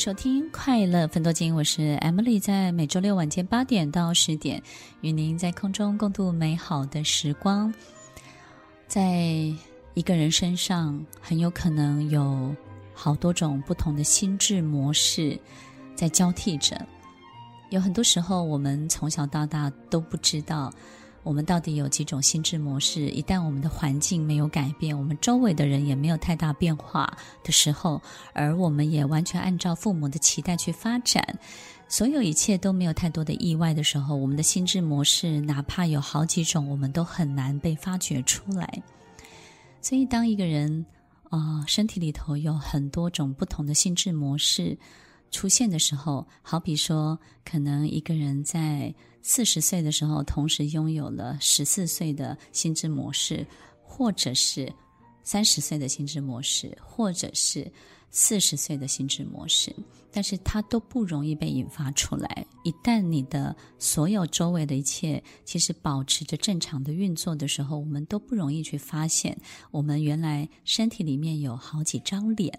收听《快乐芬多精》，我是 Emily，在每周六晚间八点到十点，与您在空中共度美好的时光。在一个人身上，很有可能有好多种不同的心智模式在交替着。有很多时候，我们从小到大都不知道。我们到底有几种心智模式？一旦我们的环境没有改变，我们周围的人也没有太大变化的时候，而我们也完全按照父母的期待去发展，所有一切都没有太多的意外的时候，我们的心智模式哪怕有好几种，我们都很难被发掘出来。所以，当一个人啊、呃，身体里头有很多种不同的心智模式出现的时候，好比说，可能一个人在。四十岁的时候，同时拥有了十四岁的心智模式，或者是三十岁的心智模式，或者是四十岁的心智模式，但是它都不容易被引发出来。一旦你的所有周围的一切其实保持着正常的运作的时候，我们都不容易去发现，我们原来身体里面有好几张脸。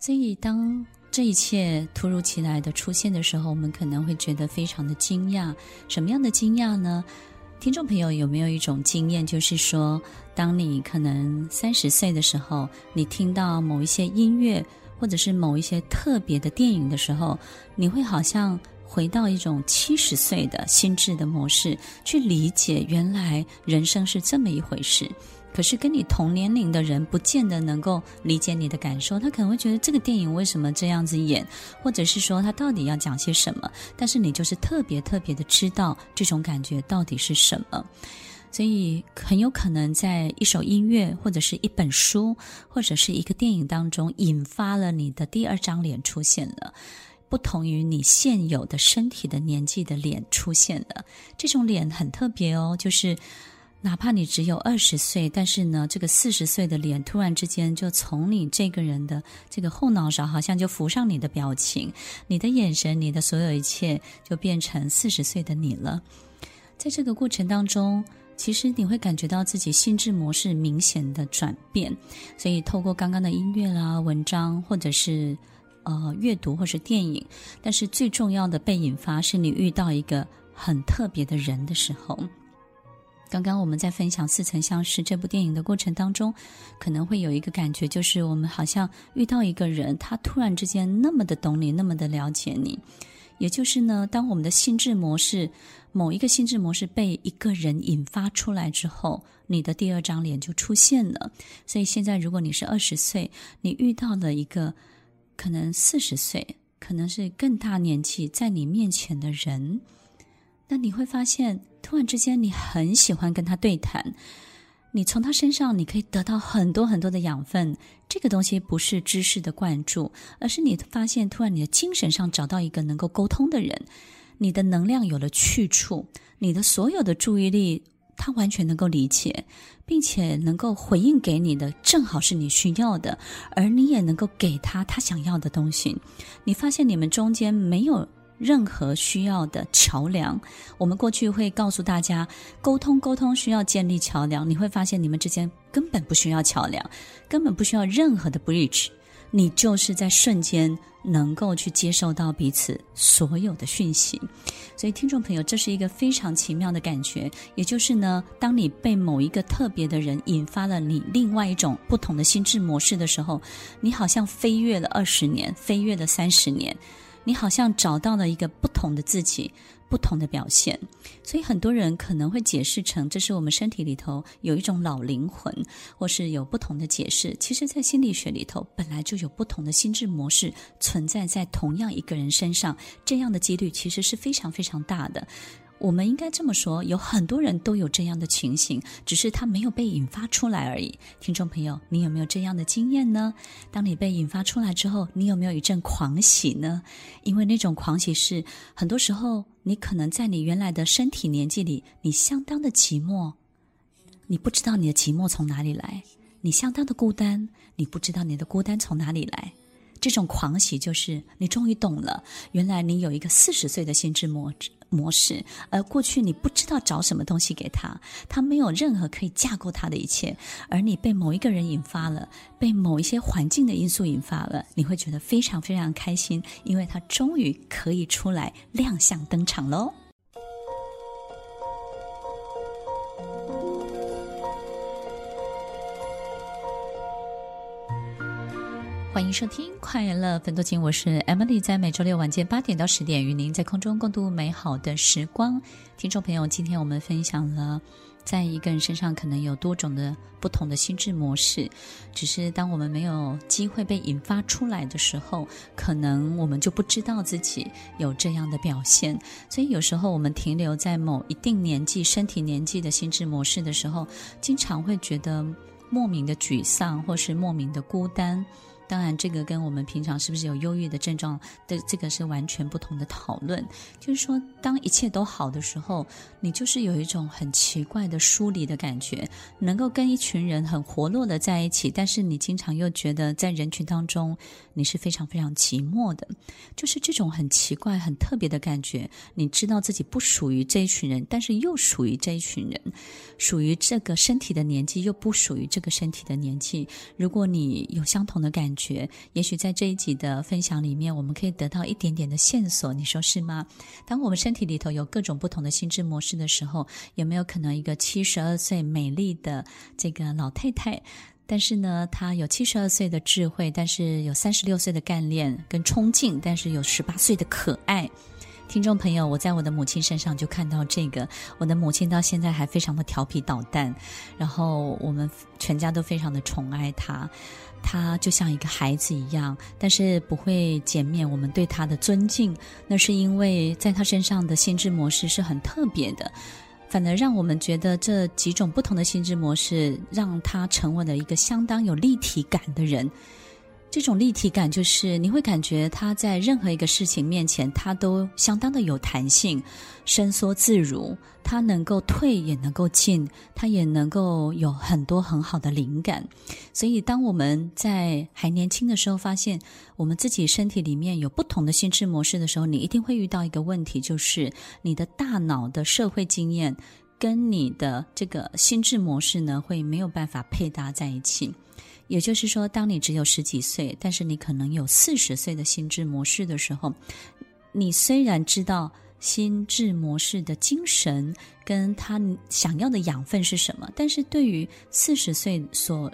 所以当这一切突如其来的出现的时候，我们可能会觉得非常的惊讶。什么样的惊讶呢？听众朋友有没有一种经验，就是说，当你可能三十岁的时候，你听到某一些音乐，或者是某一些特别的电影的时候，你会好像回到一种七十岁的心智的模式，去理解原来人生是这么一回事。可是跟你同年龄的人不见得能够理解你的感受，他可能会觉得这个电影为什么这样子演，或者是说他到底要讲些什么？但是你就是特别特别的知道这种感觉到底是什么，所以很有可能在一首音乐，或者是一本书，或者是一个电影当中，引发了你的第二张脸出现了，不同于你现有的身体的年纪的脸出现了，这种脸很特别哦，就是。哪怕你只有二十岁，但是呢，这个四十岁的脸突然之间就从你这个人的这个后脑勺，好像就浮上你的表情，你的眼神，你的所有一切就变成四十岁的你了。在这个过程当中，其实你会感觉到自己心智模式明显的转变。所以，透过刚刚的音乐啦、文章，或者是呃阅读，或是电影，但是最重要的被引发是你遇到一个很特别的人的时候。刚刚我们在分享《似曾相识》这部电影的过程当中，可能会有一个感觉，就是我们好像遇到一个人，他突然之间那么的懂你，那么的了解你。也就是呢，当我们的心智模式某一个心智模式被一个人引发出来之后，你的第二张脸就出现了。所以现在，如果你是二十岁，你遇到了一个可能四十岁，可能是更大年纪在你面前的人。那你会发现，突然之间，你很喜欢跟他对谈，你从他身上你可以得到很多很多的养分。这个东西不是知识的灌注，而是你发现，突然你的精神上找到一个能够沟通的人，你的能量有了去处，你的所有的注意力，他完全能够理解，并且能够回应给你的，正好是你需要的，而你也能够给他他想要的东西。你发现你们中间没有。任何需要的桥梁，我们过去会告诉大家，沟通沟通需要建立桥梁。你会发现你们之间根本不需要桥梁，根本不需要任何的 bridge，你就是在瞬间能够去接受到彼此所有的讯息。所以，听众朋友，这是一个非常奇妙的感觉。也就是呢，当你被某一个特别的人引发了你另外一种不同的心智模式的时候，你好像飞跃了二十年，飞跃了三十年。你好像找到了一个不同的自己，不同的表现，所以很多人可能会解释成这是我们身体里头有一种老灵魂，或是有不同的解释。其实，在心理学里头，本来就有不同的心智模式存在在同样一个人身上，这样的几率其实是非常非常大的。我们应该这么说，有很多人都有这样的情形，只是他没有被引发出来而已。听众朋友，你有没有这样的经验呢？当你被引发出来之后，你有没有一阵狂喜呢？因为那种狂喜是，很多时候你可能在你原来的身体年纪里，你相当的寂寞，你不知道你的寂寞从哪里来，你相当的孤单，你不知道你的孤单从哪里来。这种狂喜就是你终于懂了，原来你有一个四十岁的心智模式模式，而过去你不知道找什么东西给他，他没有任何可以架构他的一切，而你被某一个人引发了，被某一些环境的因素引发了，你会觉得非常非常开心，因为他终于可以出来亮相登场喽。迎收听快乐分多精，我是 Emily，在每周六晚间八点到十点，与您在空中共度美好的时光。听众朋友，今天我们分享了，在一个人身上可能有多种的不同的心智模式，只是当我们没有机会被引发出来的时候，可能我们就不知道自己有这样的表现。所以有时候我们停留在某一定年纪、身体年纪的心智模式的时候，经常会觉得莫名的沮丧，或是莫名的孤单。当然，这个跟我们平常是不是有忧郁的症状的这个是完全不同的讨论。就是说，当一切都好的时候，你就是有一种很奇怪的疏离的感觉，能够跟一群人很活络的在一起，但是你经常又觉得在人群当中你是非常非常寂寞的，就是这种很奇怪、很特别的感觉。你知道自己不属于这一群人，但是又属于这一群人，属于这个身体的年纪，又不属于这个身体的年纪。如果你有相同的感，觉，也许在这一集的分享里面，我们可以得到一点点的线索，你说是吗？当我们身体里头有各种不同的心智模式的时候，有没有可能一个七十二岁美丽的这个老太太，但是呢，她有七十二岁的智慧，但是有三十六岁的干练跟冲劲，但是有十八岁的可爱。听众朋友，我在我的母亲身上就看到这个，我的母亲到现在还非常的调皮捣蛋，然后我们全家都非常的宠爱她。她就像一个孩子一样，但是不会减免我们对她的尊敬。那是因为在她身上的心智模式是很特别的，反而让我们觉得这几种不同的心智模式让他成为了一个相当有立体感的人。这种立体感就是你会感觉他在任何一个事情面前，他都相当的有弹性，伸缩自如。他能够退也能够进，他也能够有很多很好的灵感。所以，当我们在还年轻的时候，发现我们自己身体里面有不同的心智模式的时候，你一定会遇到一个问题，就是你的大脑的社会经验跟你的这个心智模式呢，会没有办法配搭在一起。也就是说，当你只有十几岁，但是你可能有四十岁的心智模式的时候，你虽然知道心智模式的精神跟他想要的养分是什么，但是对于四十岁所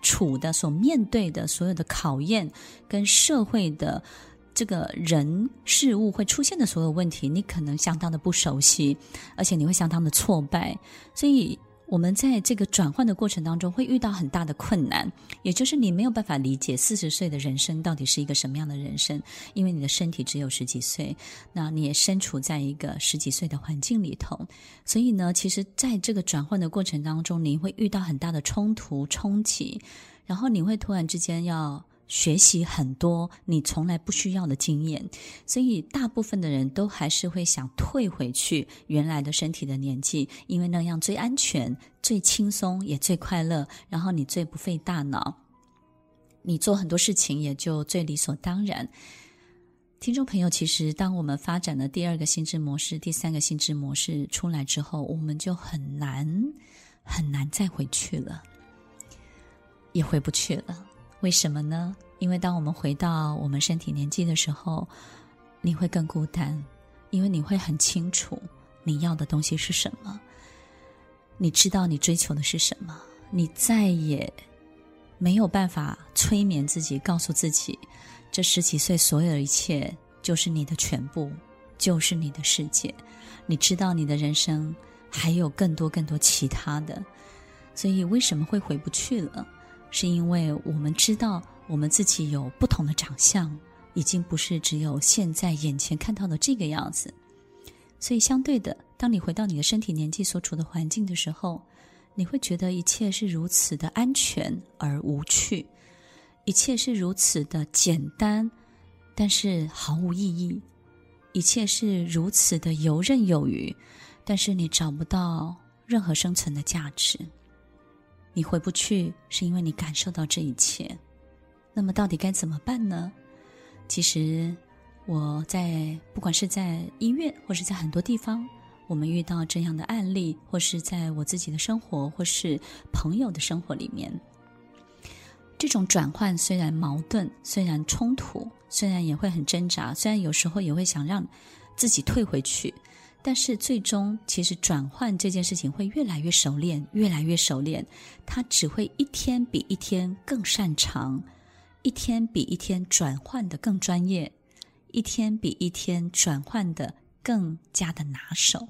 处的、所面对的所有的考验跟社会的这个人事物会出现的所有问题，你可能相当的不熟悉，而且你会相当的挫败，所以。我们在这个转换的过程当中会遇到很大的困难，也就是你没有办法理解四十岁的人生到底是一个什么样的人生，因为你的身体只有十几岁，那你也身处在一个十几岁的环境里头，所以呢，其实在这个转换的过程当中，你会遇到很大的冲突冲击，然后你会突然之间要。学习很多你从来不需要的经验，所以大部分的人都还是会想退回去原来的身体的年纪，因为那样最安全、最轻松也最快乐，然后你最不费大脑，你做很多事情也就最理所当然。听众朋友，其实当我们发展了第二个心智模式、第三个心智模式出来之后，我们就很难很难再回去了，也回不去了。为什么呢？因为当我们回到我们身体年纪的时候，你会更孤单，因为你会很清楚你要的东西是什么，你知道你追求的是什么，你再也没有办法催眠自己，告诉自己，这十几岁所有的一切就是你的全部，就是你的世界。你知道你的人生还有更多更多其他的，所以为什么会回不去了？是因为我们知道我们自己有不同的长相，已经不是只有现在眼前看到的这个样子。所以相对的，当你回到你的身体年纪所处的环境的时候，你会觉得一切是如此的安全而无趣，一切是如此的简单，但是毫无意义，一切是如此的游刃有余，但是你找不到任何生存的价值。你回不去，是因为你感受到这一切。那么，到底该怎么办呢？其实，我在不管是在医院，或是在很多地方，我们遇到这样的案例，或是在我自己的生活，或是朋友的生活里面，这种转换虽然矛盾，虽然冲突，虽然也会很挣扎，虽然有时候也会想让自己退回去。但是最终，其实转换这件事情会越来越熟练，越来越熟练。他只会一天比一天更擅长，一天比一天转换得更专业，一天比一天转换得更加的拿手。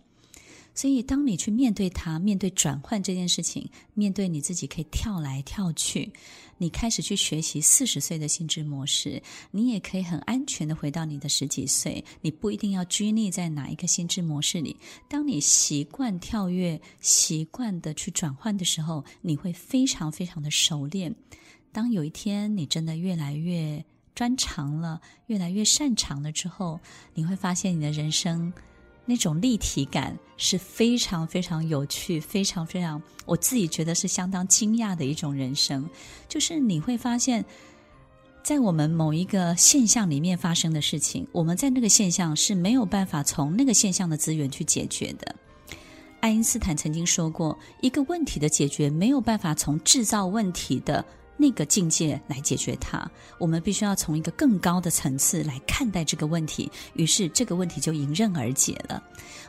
所以，当你去面对它，面对转换这件事情，面对你自己可以跳来跳去，你开始去学习四十岁的心智模式，你也可以很安全的回到你的十几岁。你不一定要拘泥在哪一个心智模式里。当你习惯跳跃，习惯的去转换的时候，你会非常非常的熟练。当有一天你真的越来越专长了，越来越擅长了之后，你会发现你的人生。那种立体感是非常非常有趣，非常非常，我自己觉得是相当惊讶的一种人生。就是你会发现，在我们某一个现象里面发生的事情，我们在那个现象是没有办法从那个现象的资源去解决的。爱因斯坦曾经说过，一个问题的解决没有办法从制造问题的。那个境界来解决它，我们必须要从一个更高的层次来看待这个问题，于是这个问题就迎刃而解了。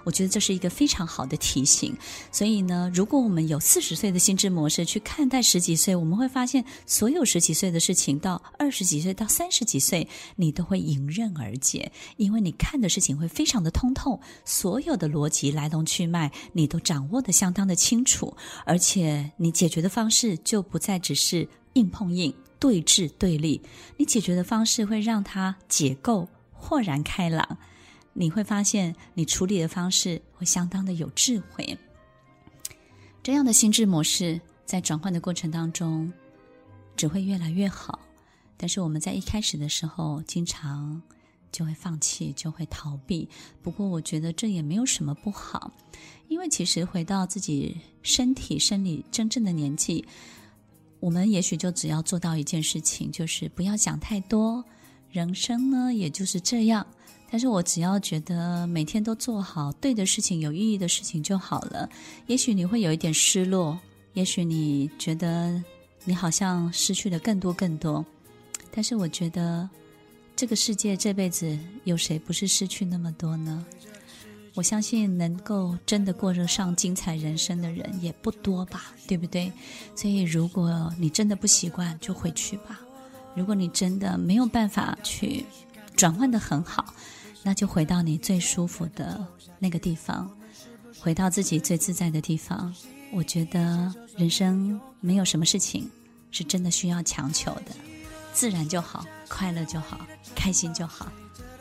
我觉得这是一个非常好的提醒。所以呢，如果我们有四十岁的心智模式去看待十几岁，我们会发现，所有十几岁的事情到二十几岁到三十几岁，你都会迎刃而解，因为你看的事情会非常的通透，所有的逻辑来龙去脉你都掌握得相当的清楚，而且你解决的方式就不再只是。硬碰硬、对峙对立，你解决的方式会让他解构、豁然开朗。你会发现，你处理的方式会相当的有智慧。这样的心智模式在转换的过程当中，只会越来越好。但是我们在一开始的时候，经常就会放弃，就会逃避。不过，我觉得这也没有什么不好，因为其实回到自己身体、生理真正的年纪。我们也许就只要做到一件事情，就是不要想太多。人生呢，也就是这样。但是我只要觉得每天都做好对的事情、有意义的事情就好了。也许你会有一点失落，也许你觉得你好像失去了更多更多。但是我觉得这个世界这辈子有谁不是失去那么多呢？我相信能够真的过得上精彩人生的人也不多吧，对不对？所以如果你真的不习惯，就回去吧。如果你真的没有办法去转换得很好，那就回到你最舒服的那个地方，回到自己最自在的地方。我觉得人生没有什么事情是真的需要强求的，自然就好，快乐就好，开心就好。